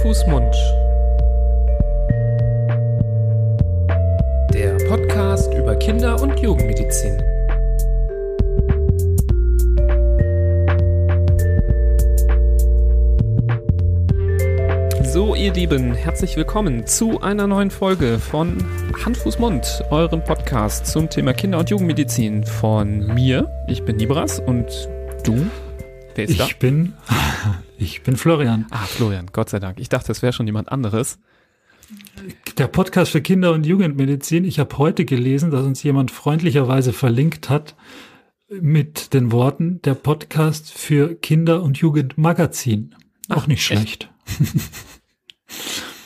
Fuß, Mund. Der Podcast über Kinder- und Jugendmedizin. So, ihr Lieben, herzlich willkommen zu einer neuen Folge von Hand, Fuß, Mund, eurem Podcast zum Thema Kinder- und Jugendmedizin von mir. Ich bin Nibras und du? Wer ist ich da? Bin, ich bin Florian. Ah, Florian, Gott sei Dank. Ich dachte, es wäre schon jemand anderes. Der Podcast für Kinder- und Jugendmedizin. Ich habe heute gelesen, dass uns jemand freundlicherweise verlinkt hat mit den Worten der Podcast für Kinder- und Jugendmagazin. Auch Ach, nicht schlecht.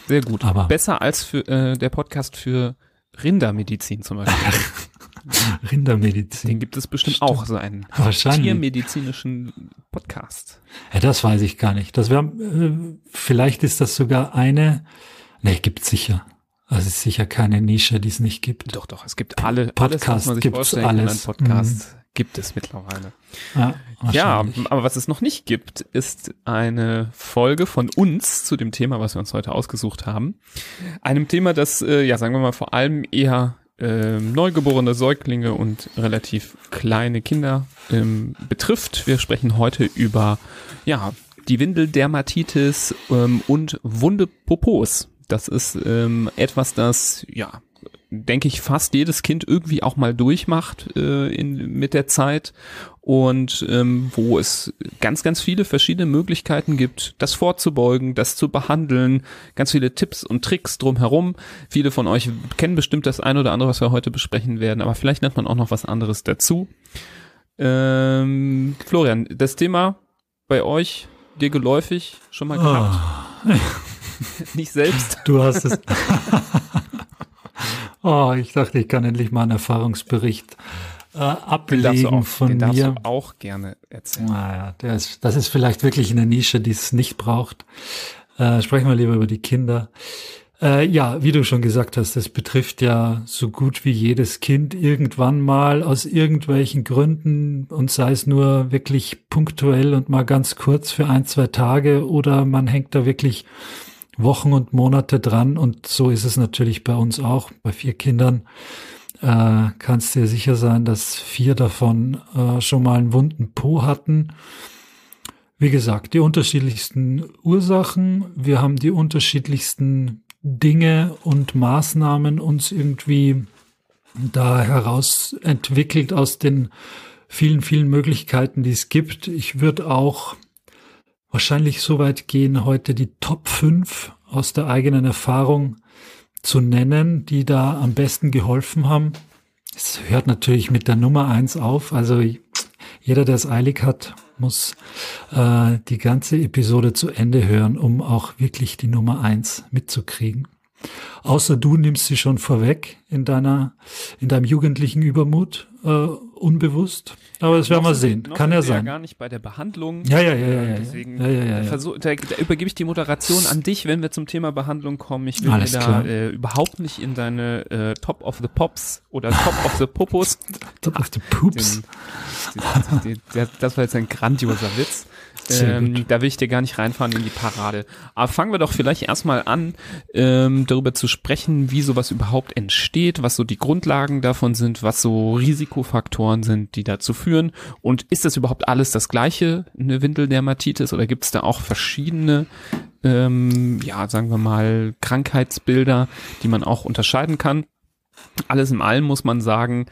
Sehr gut. Aber besser als für äh, der Podcast für Rindermedizin zum Beispiel. Rindermedizin. Den gibt es bestimmt Stimmt. auch, so einen tiermedizinischen Podcast. Ja, das weiß ich gar nicht. Das wäre, äh, vielleicht ist das sogar eine, ne, gibt sicher. Also es ist sicher keine Nische, die es nicht gibt. Doch, doch, es gibt alle, Podcast alles, was man sich vorstellen alles. kann, Podcast mhm. gibt es mittlerweile. Ja, ja, aber was es noch nicht gibt, ist eine Folge von uns zu dem Thema, was wir uns heute ausgesucht haben. Einem Thema, das, äh, ja, sagen wir mal, vor allem eher ähm, neugeborene Säuglinge und relativ kleine Kinder ähm, betrifft. Wir sprechen heute über ja die Windeldermatitis ähm, und Wunde Popos. Das ist ähm, etwas, das ja denke ich, fast jedes Kind irgendwie auch mal durchmacht äh, in, mit der Zeit und ähm, wo es ganz, ganz viele verschiedene Möglichkeiten gibt, das vorzubeugen, das zu behandeln, ganz viele Tipps und Tricks drumherum. Viele von euch kennen bestimmt das eine oder andere, was wir heute besprechen werden, aber vielleicht nennt man auch noch was anderes dazu. Ähm, Florian, das Thema bei euch, dir geläufig, schon mal gehabt? Oh. Nicht selbst? Du hast es. Oh, ich dachte, ich kann endlich mal einen Erfahrungsbericht äh, ablegen auch, von den mir. Darfst du auch gerne erzählen. Naja, der ist, das ist vielleicht wirklich eine Nische, die es nicht braucht. Äh, sprechen wir lieber über die Kinder. Äh, ja, wie du schon gesagt hast, das betrifft ja so gut wie jedes Kind irgendwann mal aus irgendwelchen Gründen und sei es nur wirklich punktuell und mal ganz kurz für ein, zwei Tage oder man hängt da wirklich Wochen und Monate dran und so ist es natürlich bei uns auch. Bei vier Kindern äh, kannst dir sicher sein, dass vier davon äh, schon mal einen wunden Po hatten. Wie gesagt, die unterschiedlichsten Ursachen. Wir haben die unterschiedlichsten Dinge und Maßnahmen uns irgendwie da heraus entwickelt aus den vielen, vielen Möglichkeiten, die es gibt. Ich würde auch wahrscheinlich so weit gehen, heute die Top 5 aus der eigenen Erfahrung zu nennen, die da am besten geholfen haben. Es hört natürlich mit der Nummer 1 auf. Also jeder, der es eilig hat, muss äh, die ganze Episode zu Ende hören, um auch wirklich die Nummer 1 mitzukriegen. Außer du nimmst sie schon vorweg in deiner, in deinem jugendlichen Übermut, äh, unbewusst. Aber das werden wir sehen. Kann ja sein. Ja gar nicht bei der Behandlung. Ja, ja, ja, ja. ja. Deswegen ja, ja, ja, versuch, da, da übergebe ich die Moderation an dich, wenn wir zum Thema Behandlung kommen. Ich will Alles da äh, überhaupt nicht in deine äh, Top of the Pops oder Top of the Popos. Top of the Poops. Den, den, den, das war jetzt ein grandioser Witz. Ähm, da will ich dir gar nicht reinfahren in die Parade. Aber fangen wir doch vielleicht erstmal an, ähm, darüber zu sprechen, wie sowas überhaupt entsteht, was so die Grundlagen davon sind, was so Risikofaktoren sind, die dazu führen. Und ist das überhaupt alles das gleiche, eine Windeldermatitis, oder gibt es da auch verschiedene, ähm, ja, sagen wir mal, Krankheitsbilder, die man auch unterscheiden kann? Alles in allem muss man sagen,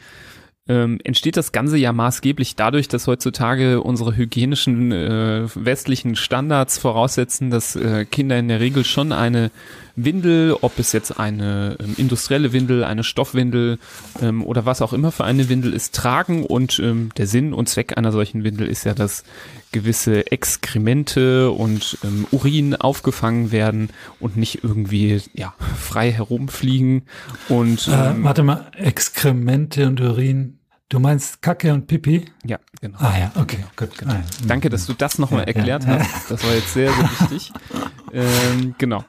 ähm, entsteht das Ganze ja maßgeblich dadurch, dass heutzutage unsere hygienischen äh, westlichen Standards voraussetzen, dass äh, Kinder in der Regel schon eine Windel, ob es jetzt eine ähm, industrielle Windel, eine Stoffwindel ähm, oder was auch immer für eine Windel ist, tragen. Und ähm, der Sinn und Zweck einer solchen Windel ist ja, dass gewisse Exkremente und ähm, Urin aufgefangen werden und nicht irgendwie ja frei herumfliegen. Und äh, ähm, warte mal, Exkremente und Urin Du meinst Kacke und Pipi? Ja, genau. Ah ja, okay, gut. Genau. Ah, ja. Danke, dass du das nochmal ja, erklärt ja. hast. Das war jetzt sehr, sehr wichtig. ähm, genau.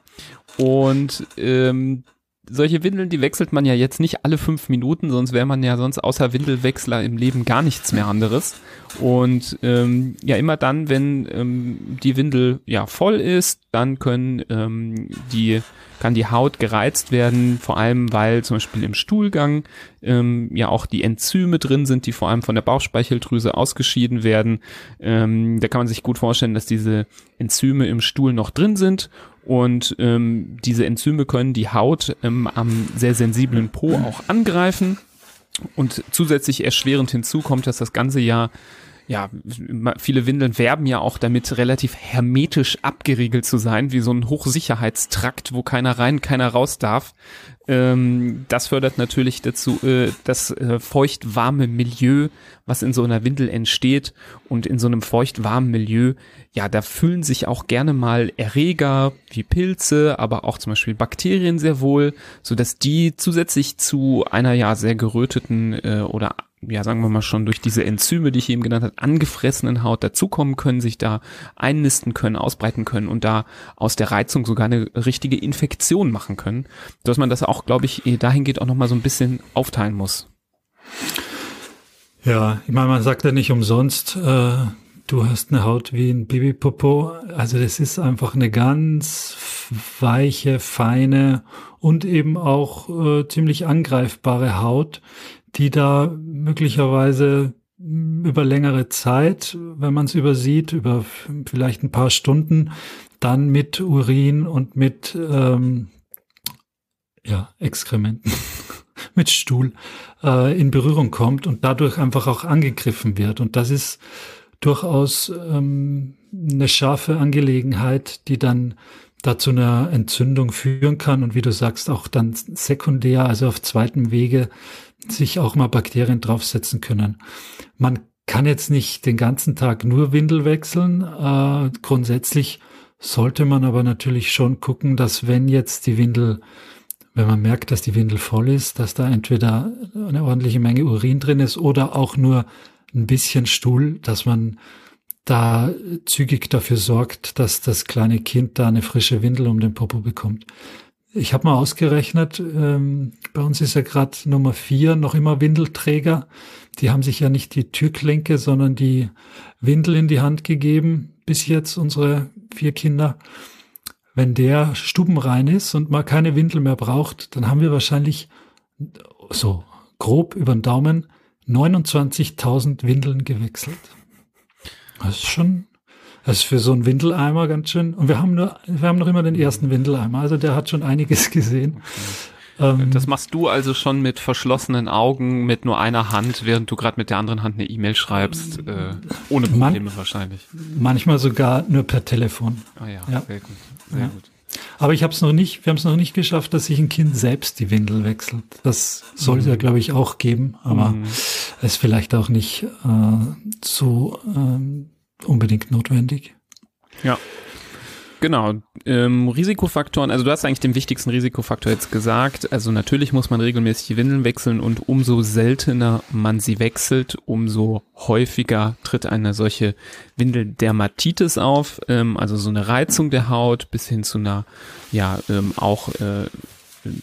Und ähm, solche Windeln, die wechselt man ja jetzt nicht alle fünf Minuten, sonst wäre man ja sonst außer Windelwechsler im Leben gar nichts mehr anderes. Und ähm, ja, immer dann, wenn ähm, die Windel ja voll ist, dann können ähm, die kann die Haut gereizt werden, vor allem weil zum Beispiel im Stuhlgang ähm, ja auch die Enzyme drin sind, die vor allem von der Bauchspeicheldrüse ausgeschieden werden. Ähm, da kann man sich gut vorstellen, dass diese Enzyme im Stuhl noch drin sind und ähm, diese Enzyme können die Haut ähm, am sehr sensiblen Po auch angreifen. Und zusätzlich erschwerend hinzu kommt, dass das ganze Jahr ja, viele Windeln werben ja auch damit, relativ hermetisch abgeriegelt zu sein, wie so ein Hochsicherheitstrakt, wo keiner rein, keiner raus darf. Ähm, das fördert natürlich dazu äh, das äh, feucht-warme Milieu, was in so einer Windel entsteht. Und in so einem feucht-warmen Milieu, ja, da füllen sich auch gerne mal Erreger wie Pilze, aber auch zum Beispiel Bakterien sehr wohl, so dass die zusätzlich zu einer ja sehr geröteten äh, oder ja, sagen wir mal schon durch diese Enzyme, die ich eben genannt habe, angefressenen Haut dazukommen können, sich da einnisten können, ausbreiten können und da aus der Reizung sogar eine richtige Infektion machen können, dass man das auch, glaube ich, dahingehend auch nochmal so ein bisschen aufteilen muss. Ja, ich meine, man sagt ja nicht umsonst, äh, du hast eine Haut wie ein Babypopo. Also das ist einfach eine ganz weiche, feine und eben auch äh, ziemlich angreifbare Haut, die da möglicherweise über längere Zeit, wenn man es übersieht, über vielleicht ein paar Stunden, dann mit Urin und mit ähm, ja, Exkrementen, mit Stuhl äh, in Berührung kommt und dadurch einfach auch angegriffen wird. Und das ist durchaus ähm, eine scharfe Angelegenheit, die dann dazu einer Entzündung führen kann und wie du sagst, auch dann sekundär, also auf zweitem Wege sich auch mal Bakterien draufsetzen können. Man kann jetzt nicht den ganzen Tag nur Windel wechseln. Äh, grundsätzlich sollte man aber natürlich schon gucken, dass wenn jetzt die Windel, wenn man merkt, dass die Windel voll ist, dass da entweder eine ordentliche Menge Urin drin ist oder auch nur ein bisschen Stuhl, dass man da zügig dafür sorgt, dass das kleine Kind da eine frische Windel um den Popo bekommt. Ich habe mal ausgerechnet, ähm, bei uns ist ja gerade Nummer vier noch immer Windelträger. Die haben sich ja nicht die Türklinke, sondern die Windel in die Hand gegeben, bis jetzt unsere vier Kinder. Wenn der stubenrein ist und mal keine Windel mehr braucht, dann haben wir wahrscheinlich so grob über den Daumen 29.000 Windeln gewechselt. Das ist schon das ist für so einen Windeleimer ganz schön. Und wir haben nur, wir haben noch immer den ersten Windeleimer. Also der hat schon einiges gesehen. Okay. Ähm, das machst du also schon mit verschlossenen Augen, mit nur einer Hand, während du gerade mit der anderen Hand eine E-Mail schreibst, äh, ohne Probleme man, wahrscheinlich. Manchmal sogar nur per Telefon. Ah ja, ja. sehr gut. Sehr ja. gut. Aber ich habe es noch nicht, wir haben es noch nicht geschafft, dass sich ein Kind selbst die Windel wechselt. Das soll es mhm. ja, glaube ich, auch geben, aber mhm. ist vielleicht auch nicht äh, so ähm, unbedingt notwendig. Ja. Genau. Ähm, Risikofaktoren, also du hast eigentlich den wichtigsten Risikofaktor jetzt gesagt. Also natürlich muss man regelmäßig die Windeln wechseln und umso seltener man sie wechselt, umso häufiger tritt eine solche Windeldermatitis auf. Ähm, also so eine Reizung der Haut bis hin zu einer, ja, ähm, auch äh,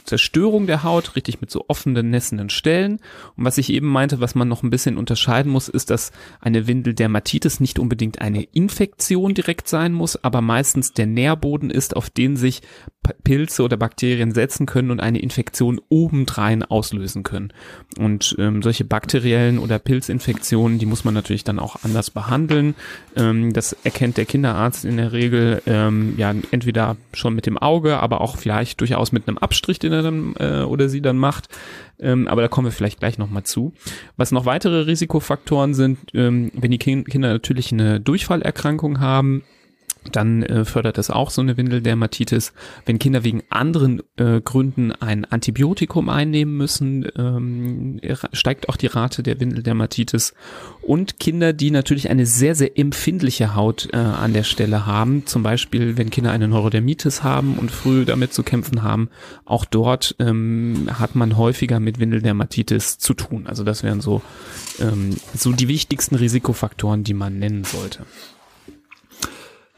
Zerstörung der Haut, richtig mit so offenen, nässenden Stellen. Und was ich eben meinte, was man noch ein bisschen unterscheiden muss, ist, dass eine Windeldermatitis nicht unbedingt eine Infektion direkt sein muss, aber meistens der Nährboden ist, auf den sich Pilze oder Bakterien setzen können und eine Infektion obendrein auslösen können. Und ähm, solche bakteriellen oder Pilzinfektionen, die muss man natürlich dann auch anders behandeln. Ähm, das erkennt der Kinderarzt in der Regel ähm, ja entweder schon mit dem Auge, aber auch vielleicht durchaus mit einem Abstrich, den er dann äh, oder sie dann macht. Ähm, aber da kommen wir vielleicht gleich nochmal zu. Was noch weitere Risikofaktoren sind, ähm, wenn die Kinder natürlich eine Durchfallerkrankung haben, dann äh, fördert es auch so eine Windeldermatitis. Wenn Kinder wegen anderen äh, Gründen ein Antibiotikum einnehmen müssen, ähm, steigt auch die Rate der Windeldermatitis. Und Kinder, die natürlich eine sehr, sehr empfindliche Haut äh, an der Stelle haben, zum Beispiel wenn Kinder eine Neurodermitis haben und früh damit zu kämpfen haben, auch dort ähm, hat man häufiger mit Windeldermatitis zu tun. Also das wären so, ähm, so die wichtigsten Risikofaktoren, die man nennen sollte.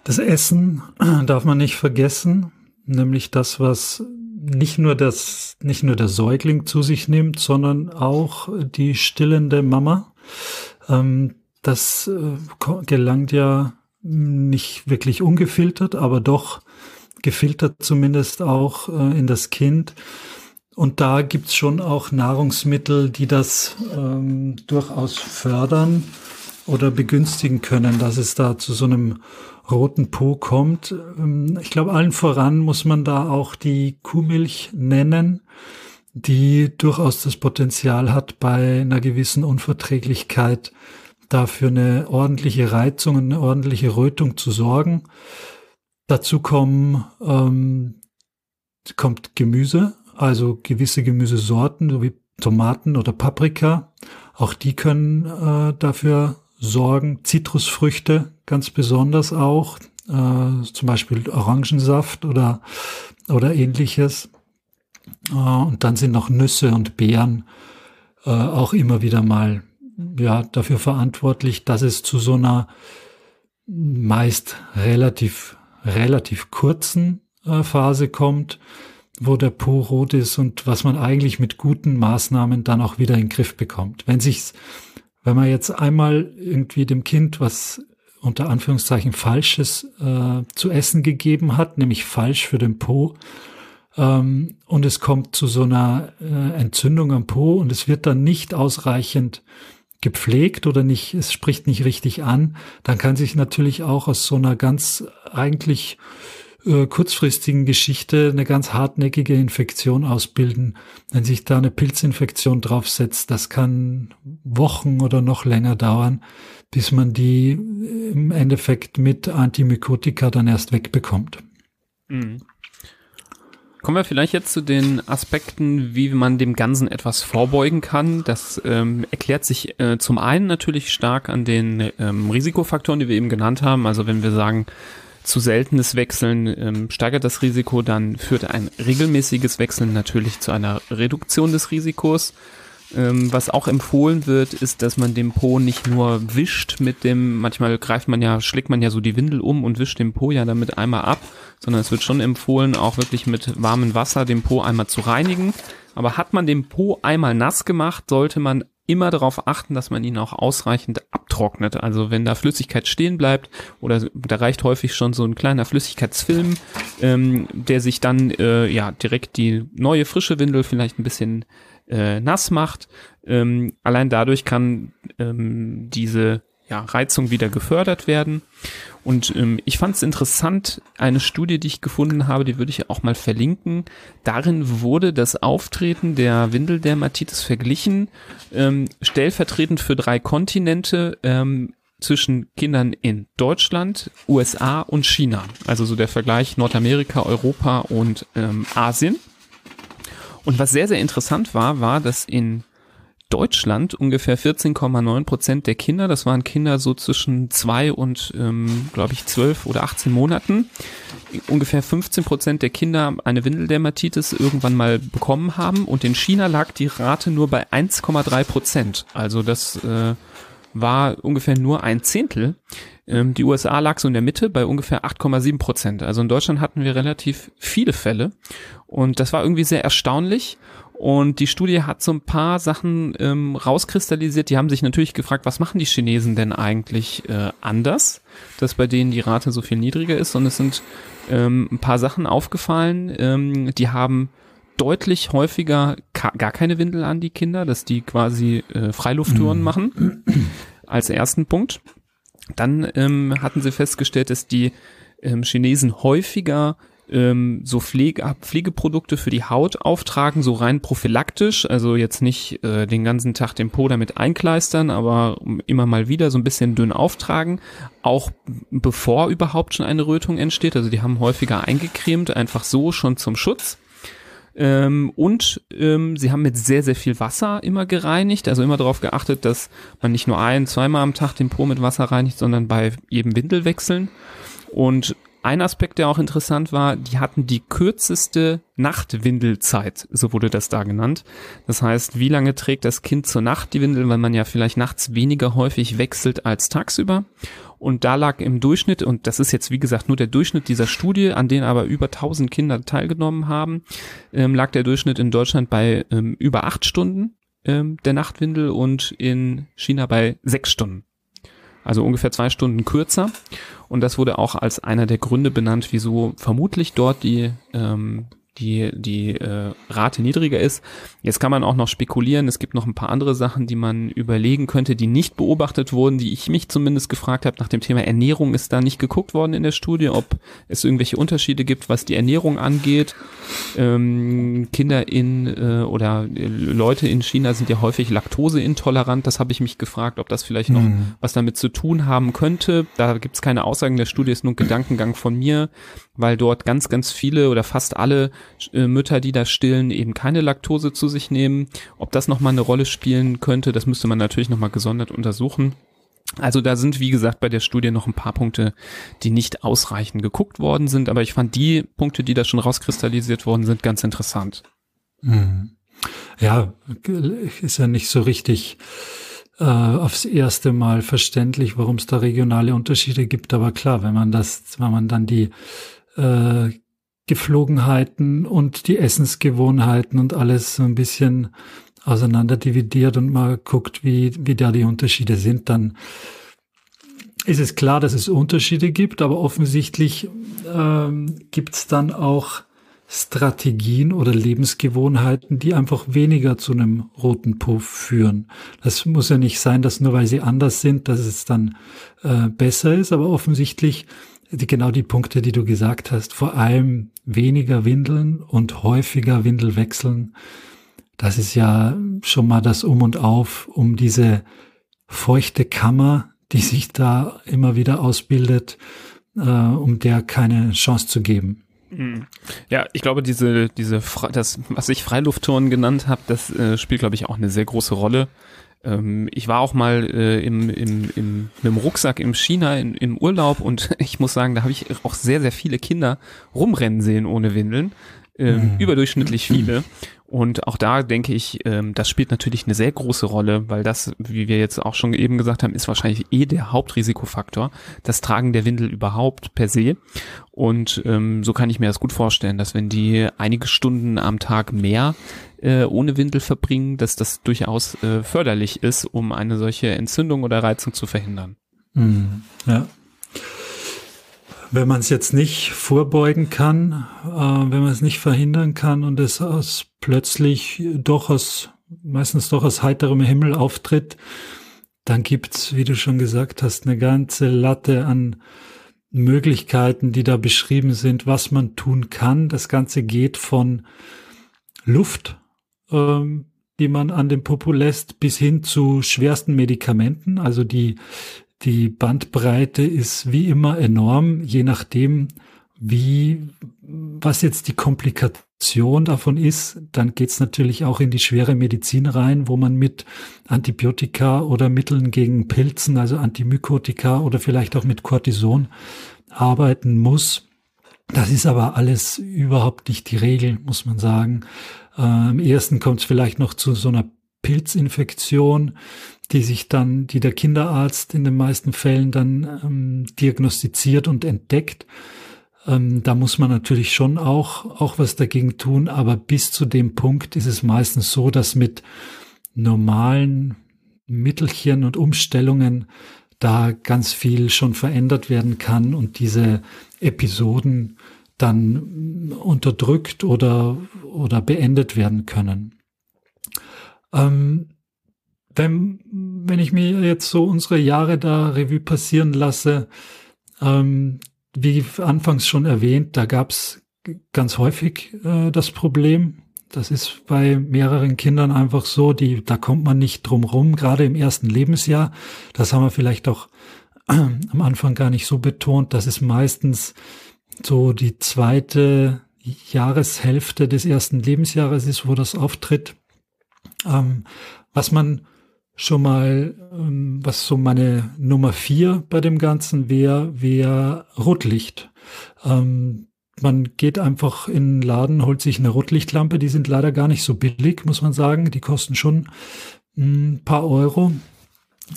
Das Essen darf man nicht vergessen, nämlich das, was nicht nur das, nicht nur der Säugling zu sich nimmt, sondern auch die stillende Mama. Ähm, das äh, gelangt ja nicht wirklich ungefiltert, aber doch gefiltert zumindest auch äh, in das Kind. Und da gibt's schon auch Nahrungsmittel, die das ähm, durchaus fördern oder begünstigen können, dass es da zu so einem roten Po kommt. Ähm, ich glaube, allen voran muss man da auch die Kuhmilch nennen, die durchaus das Potenzial hat, bei einer gewissen Unverträglichkeit dafür eine ordentliche Reizung und eine ordentliche Rötung zu sorgen. Dazu kommen, ähm, kommt Gemüse, also gewisse Gemüsesorten, so wie Tomaten oder Paprika. Auch die können äh, dafür sorgen. Zitrusfrüchte ganz besonders auch, äh, zum Beispiel Orangensaft oder, oder ähnliches. Äh, und dann sind noch Nüsse und Beeren äh, auch immer wieder mal ja, dafür verantwortlich, dass es zu so einer meist relativ, relativ kurzen äh, Phase kommt, wo der Po rot ist und was man eigentlich mit guten Maßnahmen dann auch wieder in den Griff bekommt. Wenn sich's, wenn man jetzt einmal irgendwie dem Kind was unter Anführungszeichen Falsches äh, zu essen gegeben hat, nämlich falsch für den Po, ähm, und es kommt zu so einer äh, Entzündung am Po und es wird dann nicht ausreichend gepflegt oder nicht, es spricht nicht richtig an, dann kann sich natürlich auch aus so einer ganz eigentlich äh, kurzfristigen Geschichte eine ganz hartnäckige Infektion ausbilden. Wenn sich da eine Pilzinfektion draufsetzt, das kann Wochen oder noch länger dauern, bis man die im Endeffekt mit Antimykotika dann erst wegbekommt. Mhm. Kommen wir vielleicht jetzt zu den Aspekten, wie man dem Ganzen etwas vorbeugen kann. Das ähm, erklärt sich äh, zum einen natürlich stark an den ähm, Risikofaktoren, die wir eben genannt haben. Also wenn wir sagen, zu seltenes Wechseln ähm, steigert das Risiko, dann führt ein regelmäßiges Wechseln natürlich zu einer Reduktion des Risikos. Ähm, was auch empfohlen wird, ist, dass man den Po nicht nur wischt mit dem, manchmal greift man ja, schlägt man ja so die Windel um und wischt den Po ja damit einmal ab, sondern es wird schon empfohlen, auch wirklich mit warmem Wasser den Po einmal zu reinigen. Aber hat man den Po einmal nass gemacht, sollte man immer darauf achten, dass man ihn auch ausreichend abtrocknet. Also wenn da Flüssigkeit stehen bleibt oder da reicht häufig schon so ein kleiner Flüssigkeitsfilm, ähm, der sich dann äh, ja direkt die neue frische Windel vielleicht ein bisschen äh, nass macht. Ähm, allein dadurch kann ähm, diese ja, Reizung wieder gefördert werden. Und ähm, ich fand es interessant, eine Studie, die ich gefunden habe, die würde ich auch mal verlinken. Darin wurde das Auftreten der Windeldermatitis verglichen, ähm, stellvertretend für drei Kontinente ähm, zwischen Kindern in Deutschland, USA und China. Also so der Vergleich Nordamerika, Europa und ähm, Asien. Und was sehr, sehr interessant war, war, dass in Deutschland ungefähr 14,9 Prozent der Kinder, das waren Kinder so zwischen zwei und, ähm, glaube ich, zwölf oder 18 Monaten, ungefähr 15 Prozent der Kinder eine Windeldermatitis irgendwann mal bekommen haben und in China lag die Rate nur bei 1,3 Prozent. Also das äh, war ungefähr nur ein Zehntel. Ähm, die USA lag so in der Mitte bei ungefähr 8,7 Prozent. Also in Deutschland hatten wir relativ viele Fälle und das war irgendwie sehr erstaunlich. Und die Studie hat so ein paar Sachen ähm, rauskristallisiert. Die haben sich natürlich gefragt, was machen die Chinesen denn eigentlich äh, anders, dass bei denen die Rate so viel niedriger ist. Und es sind ähm, ein paar Sachen aufgefallen. Ähm, die haben deutlich häufiger gar keine Windel an die Kinder, dass die quasi äh, Freilufttouren mhm. machen. Als ersten Punkt. Dann ähm, hatten sie festgestellt, dass die ähm, Chinesen häufiger ähm, so Pflege, Pflegeprodukte für die Haut auftragen, so rein prophylaktisch, also jetzt nicht äh, den ganzen Tag den Po damit einkleistern, aber immer mal wieder so ein bisschen dünn auftragen, auch bevor überhaupt schon eine Rötung entsteht. Also die haben häufiger eingecremt, einfach so schon zum Schutz. Ähm, und ähm, sie haben mit sehr, sehr viel Wasser immer gereinigt, also immer darauf geachtet, dass man nicht nur ein, zweimal am Tag den Po mit Wasser reinigt, sondern bei jedem Windelwechseln. Und ein Aspekt, der auch interessant war, die hatten die kürzeste Nachtwindelzeit, so wurde das da genannt. Das heißt, wie lange trägt das Kind zur Nacht die Windel, weil man ja vielleicht nachts weniger häufig wechselt als tagsüber. Und da lag im Durchschnitt, und das ist jetzt wie gesagt nur der Durchschnitt dieser Studie, an denen aber über 1000 Kinder teilgenommen haben, ähm, lag der Durchschnitt in Deutschland bei ähm, über acht Stunden ähm, der Nachtwindel und in China bei sechs Stunden. Also ungefähr zwei Stunden kürzer. Und das wurde auch als einer der Gründe benannt, wieso vermutlich dort die ähm, die, die äh, Rate niedriger ist. Jetzt kann man auch noch spekulieren, es gibt noch ein paar andere Sachen, die man überlegen könnte, die nicht beobachtet wurden, die ich mich zumindest gefragt habe nach dem Thema Ernährung ist da nicht geguckt worden in der Studie, ob es irgendwelche Unterschiede gibt, was die Ernährung angeht. Ähm, Kinder in äh, oder äh, Leute in China sind ja häufig laktoseintolerant, das habe ich mich gefragt, ob das vielleicht noch mhm. was damit zu tun haben könnte. Da gibt es keine Aussagen der Studie, ist nur ein Gedankengang von mir weil dort ganz, ganz viele oder fast alle äh, Mütter, die da stillen, eben keine Laktose zu sich nehmen. Ob das nochmal eine Rolle spielen könnte, das müsste man natürlich nochmal gesondert untersuchen. Also da sind, wie gesagt, bei der Studie noch ein paar Punkte, die nicht ausreichend geguckt worden sind, aber ich fand die Punkte, die da schon rauskristallisiert worden sind, ganz interessant. Mhm. Ja, ist ja nicht so richtig äh, aufs erste Mal verständlich, warum es da regionale Unterschiede gibt. Aber klar, wenn man das, wenn man dann die äh, Geflogenheiten und die Essensgewohnheiten und alles so ein bisschen auseinander dividiert und mal guckt, wie, wie da die Unterschiede sind, dann ist es klar, dass es Unterschiede gibt, aber offensichtlich ähm, gibt es dann auch Strategien oder Lebensgewohnheiten, die einfach weniger zu einem roten Puff führen. Das muss ja nicht sein, dass nur weil sie anders sind, dass es dann äh, besser ist, aber offensichtlich die, genau die Punkte, die du gesagt hast, vor allem weniger Windeln und häufiger Windel wechseln. Das ist ja schon mal das Um und Auf, um diese feuchte Kammer, die sich da immer wieder ausbildet, äh, um der keine Chance zu geben. Mhm. Ja, ich glaube, diese, diese, das, was ich Freiluftturnen genannt habe, das äh, spielt, glaube ich, auch eine sehr große Rolle. Ähm, ich war auch mal äh, im, im, im, mit dem Rucksack im China in, im Urlaub und ich muss sagen, da habe ich auch sehr, sehr viele Kinder rumrennen sehen ohne Windeln. Ähm, mhm. Überdurchschnittlich viele. Und auch da denke ich, ähm, das spielt natürlich eine sehr große Rolle, weil das, wie wir jetzt auch schon eben gesagt haben, ist wahrscheinlich eh der Hauptrisikofaktor, das Tragen der Windel überhaupt per se. Und ähm, so kann ich mir das gut vorstellen, dass wenn die einige Stunden am Tag mehr äh, ohne Windel verbringen, dass das durchaus äh, förderlich ist, um eine solche Entzündung oder Reizung zu verhindern. Mhm, ja. Wenn man es jetzt nicht vorbeugen kann, äh, wenn man es nicht verhindern kann und es aus plötzlich doch aus, meistens doch aus heiterem Himmel auftritt, dann gibt's, wie du schon gesagt hast, eine ganze Latte an Möglichkeiten, die da beschrieben sind, was man tun kann. Das Ganze geht von Luft, ähm, die man an den Popo lässt, bis hin zu schwersten Medikamenten. Also die die Bandbreite ist wie immer enorm, je nachdem, wie, was jetzt die Komplikation davon ist, dann geht's natürlich auch in die schwere Medizin rein, wo man mit Antibiotika oder Mitteln gegen Pilzen, also Antimykotika oder vielleicht auch mit Cortison arbeiten muss. Das ist aber alles überhaupt nicht die Regel, muss man sagen. Am ersten kommt es vielleicht noch zu so einer Pilzinfektion die sich dann, die der Kinderarzt in den meisten Fällen dann ähm, diagnostiziert und entdeckt. Ähm, da muss man natürlich schon auch, auch was dagegen tun, aber bis zu dem Punkt ist es meistens so, dass mit normalen Mittelchen und Umstellungen da ganz viel schon verändert werden kann und diese Episoden dann unterdrückt oder, oder beendet werden können. Ähm, wenn, wenn ich mir jetzt so unsere Jahre da Revue passieren lasse, ähm, wie anfangs schon erwähnt, da gab's ganz häufig äh, das Problem. Das ist bei mehreren Kindern einfach so, die, da kommt man nicht drum rum, gerade im ersten Lebensjahr. Das haben wir vielleicht auch äh, am Anfang gar nicht so betont. Das ist meistens so die zweite Jahreshälfte des ersten Lebensjahres ist, wo das auftritt. Ähm, was man schon mal, ähm, was so meine Nummer vier bei dem Ganzen wäre, wäre Rotlicht. Ähm, man geht einfach in den Laden, holt sich eine Rotlichtlampe, die sind leider gar nicht so billig, muss man sagen. Die kosten schon ein paar Euro.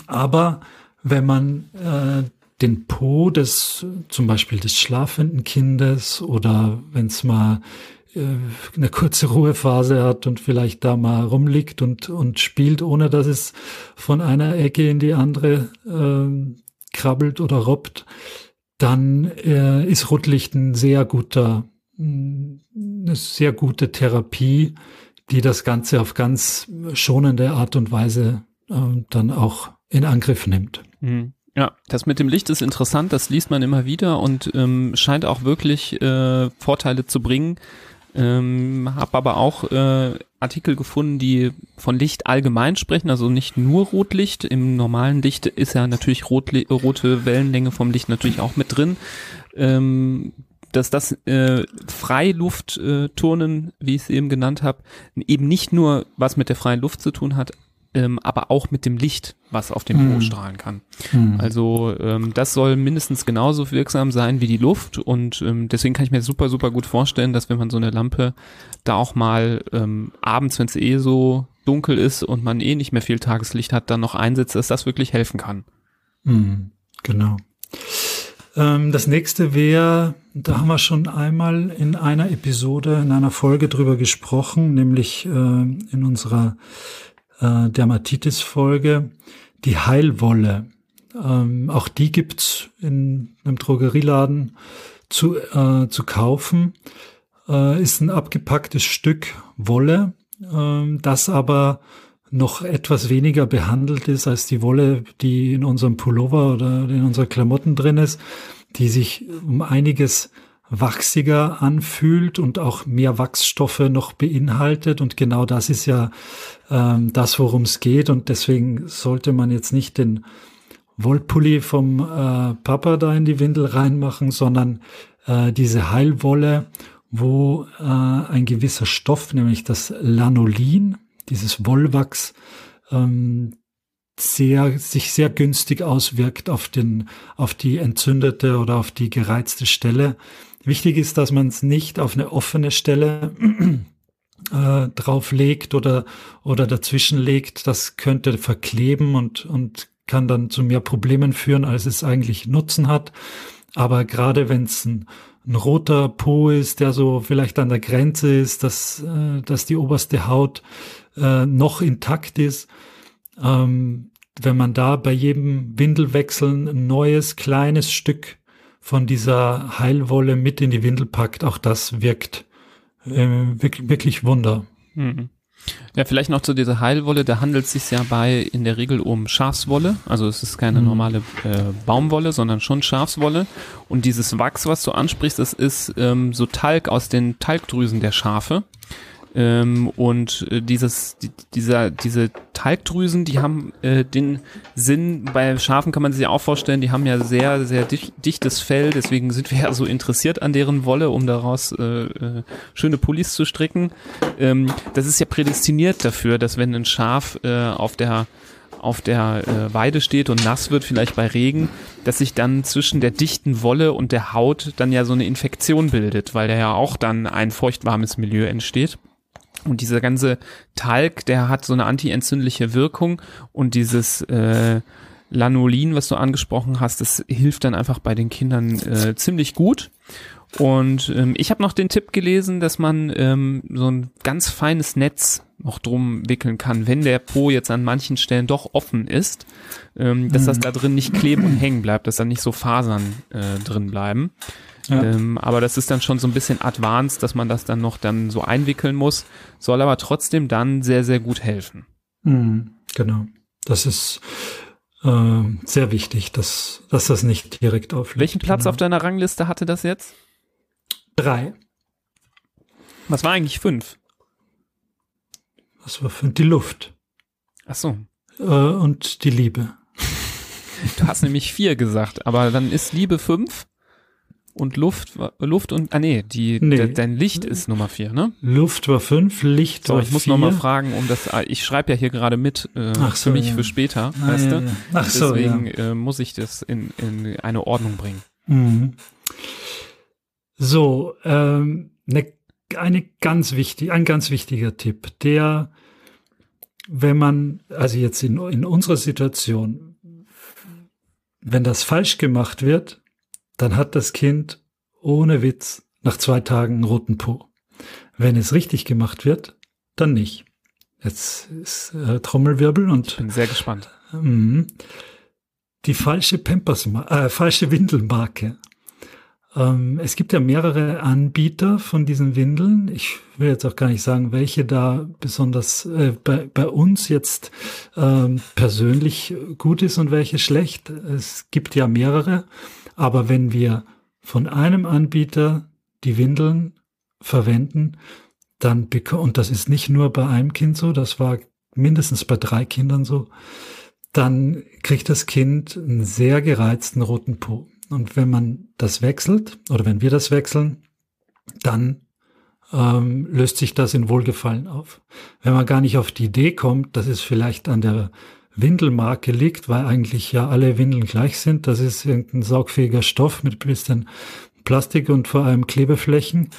Aber wenn man äh, den Po des zum Beispiel des schlafenden Kindes oder wenn es mal eine kurze Ruhephase hat und vielleicht da mal rumliegt und, und spielt, ohne dass es von einer Ecke in die andere äh, krabbelt oder robbt, dann äh, ist Rotlicht ein sehr guter, eine sehr gute Therapie, die das Ganze auf ganz schonende Art und Weise äh, dann auch in Angriff nimmt. Mhm. Ja, das mit dem Licht ist interessant, das liest man immer wieder und ähm, scheint auch wirklich äh, Vorteile zu bringen. Ähm, habe aber auch äh, Artikel gefunden, die von Licht allgemein sprechen, also nicht nur Rotlicht. Im normalen Licht ist ja natürlich Rotli rote Wellenlänge vom Licht natürlich auch mit drin. Ähm, dass das äh, Freiluftturnen, äh, wie ich es eben genannt habe, eben nicht nur was mit der freien Luft zu tun hat, ähm, aber auch mit dem Licht, was auf dem Po hm. strahlen kann. Mhm. Also ähm, das soll mindestens genauso wirksam sein wie die Luft und ähm, deswegen kann ich mir super, super gut vorstellen, dass wenn man so eine Lampe da auch mal ähm, abends, wenn es eh so dunkel ist und man eh nicht mehr viel Tageslicht hat, dann noch einsetzt, dass das wirklich helfen kann. Mhm. Genau. Ähm, das nächste wäre, da haben wir schon einmal in einer Episode, in einer Folge drüber gesprochen, nämlich äh, in unserer äh, Dermatitis-Folge, die Heilwolle. Ähm, auch die gibt's in einem Drogerieladen zu, äh, zu kaufen. Äh, ist ein abgepacktes Stück Wolle, äh, das aber noch etwas weniger behandelt ist als die Wolle, die in unserem Pullover oder in unseren Klamotten drin ist, die sich um einiges wachsiger anfühlt und auch mehr Wachsstoffe noch beinhaltet. Und genau das ist ja ähm, das, worum es geht. Und deswegen sollte man jetzt nicht den Wollpulli vom äh, Papa da in die Windel reinmachen, sondern äh, diese Heilwolle, wo äh, ein gewisser Stoff, nämlich das Lanolin, dieses Wollwachs, ähm, sehr, sich sehr günstig auswirkt auf den, auf die entzündete oder auf die gereizte Stelle. Wichtig ist, dass man es nicht auf eine offene Stelle äh, drauflegt oder, oder dazwischen legt. Das könnte verkleben und, und kann dann zu mehr Problemen führen, als es eigentlich Nutzen hat. Aber gerade wenn es ein, ein roter Po ist, der so vielleicht an der Grenze ist, dass, äh, dass die oberste Haut äh, noch intakt ist, ähm, wenn man da bei jedem Windelwechseln ein neues kleines Stück von dieser Heilwolle mit in die Windel packt, auch das wirkt äh, wirklich, wirklich Wunder. Mhm. Ja, vielleicht noch zu dieser Heilwolle, da handelt es sich ja bei in der Regel um Schafswolle, also es ist keine mhm. normale äh, Baumwolle, sondern schon Schafswolle und dieses Wachs, was du ansprichst, das ist ähm, so Talg aus den Talgdrüsen der Schafe ähm, und äh, dieses, die, dieser, diese Talgdrüsen, die haben äh, den Sinn, bei Schafen kann man sich auch vorstellen, die haben ja sehr, sehr dicht, dichtes Fell, deswegen sind wir ja so interessiert an deren Wolle, um daraus äh, äh, schöne Pullis zu stricken. Ähm, das ist ja prädestiniert dafür, dass wenn ein Schaf äh, auf der auf der äh, Weide steht und nass wird, vielleicht bei Regen, dass sich dann zwischen der dichten Wolle und der Haut dann ja so eine Infektion bildet, weil da ja auch dann ein feuchtwarmes Milieu entsteht. Und dieser ganze Talg, der hat so eine antientzündliche Wirkung und dieses äh, Lanolin, was du angesprochen hast, das hilft dann einfach bei den Kindern äh, ziemlich gut. Und ähm, ich habe noch den Tipp gelesen, dass man ähm, so ein ganz feines Netz noch drum wickeln kann, wenn der Po jetzt an manchen Stellen doch offen ist, ähm, dass das mhm. da drin nicht kleben und hängen bleibt, dass da nicht so Fasern äh, drin bleiben. Ja. Ähm, aber das ist dann schon so ein bisschen advanced, dass man das dann noch dann so einwickeln muss, soll aber trotzdem dann sehr, sehr gut helfen. Mhm, genau. Das ist äh, sehr wichtig, dass, dass das nicht direkt aufliegt. Welchen Platz genau. auf deiner Rangliste hatte das jetzt? Drei. Was war eigentlich fünf? Was war fünf? Die Luft. Ach so. Äh, und die Liebe. Du hast nämlich vier gesagt, aber dann ist Liebe fünf und Luft, Luft und, ah nee, die, nee. De, dein Licht ist Nummer vier, ne? Luft war fünf, Licht so, war ich muss nochmal fragen, um das, ah, ich schreibe ja hier gerade mit, äh, Ach so, für mich ja. für später, ah, weißt ja, du? Ja. Ach so, Deswegen äh, muss ich das in, in eine Ordnung bringen. Mhm. So, ähm, ne, eine ganz wichtig, ein ganz wichtiger Tipp, der, wenn man, also jetzt in, in unserer Situation, wenn das falsch gemacht wird, dann hat das Kind ohne Witz nach zwei Tagen einen roten Po. Wenn es richtig gemacht wird, dann nicht. Jetzt ist äh, Trommelwirbel und. Ich bin sehr gespannt. Ähm, die falsche Pampers, äh, falsche Windelmarke. Ähm, es gibt ja mehrere Anbieter von diesen Windeln. Ich will jetzt auch gar nicht sagen, welche da besonders äh, bei, bei uns jetzt ähm, persönlich gut ist und welche schlecht. Es gibt ja mehrere. Aber wenn wir von einem Anbieter die Windeln verwenden, dann und das ist nicht nur bei einem Kind so, das war mindestens bei drei Kindern so, dann kriegt das Kind einen sehr gereizten roten Po. Und wenn man das wechselt oder wenn wir das wechseln, dann ähm, löst sich das in Wohlgefallen auf. Wenn man gar nicht auf die Idee kommt, dass es vielleicht an der Windelmarke liegt, weil eigentlich ja alle Windeln gleich sind, das ist irgendein saugfähiger Stoff mit ein bisschen Plastik und vor allem Klebeflächen,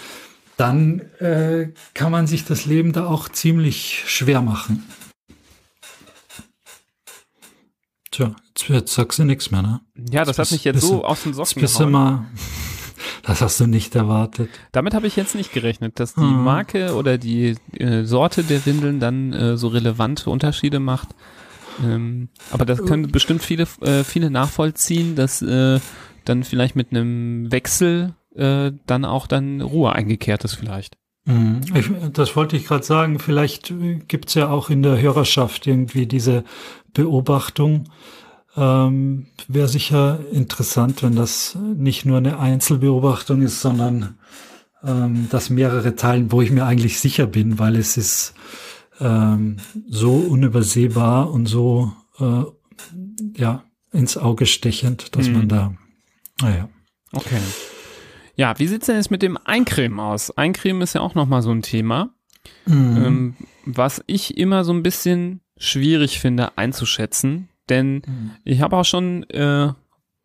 dann äh, kann man sich das Leben da auch ziemlich schwer machen. Tja, jetzt, jetzt sagst du nichts mehr, ne? Ja, das jetzt hat mich jetzt so aus den Socken gehauen. Mal, das hast du nicht erwartet. Damit habe ich jetzt nicht gerechnet, dass die mhm. Marke oder die äh, Sorte der Windeln dann äh, so relevante Unterschiede macht. Ähm, aber das können bestimmt viele, äh, viele nachvollziehen, dass äh, dann vielleicht mit einem Wechsel äh, dann auch dann Ruhe eingekehrt ist vielleicht. Mhm. Ich, das wollte ich gerade sagen. Vielleicht gibt's ja auch in der Hörerschaft irgendwie diese Beobachtung. Ähm, Wäre sicher interessant, wenn das nicht nur eine Einzelbeobachtung ist, sondern ähm, dass mehrere teilen, wo ich mir eigentlich sicher bin, weil es ist ähm, so unübersehbar und so äh, ja ins Auge stechend, dass mhm. man da, naja. Okay. Ja, wie sieht's denn jetzt mit dem Eincremen aus? Eincremen ist ja auch nochmal so ein Thema, mhm. ähm, was ich immer so ein bisschen schwierig finde einzuschätzen, denn mhm. ich habe auch schon äh,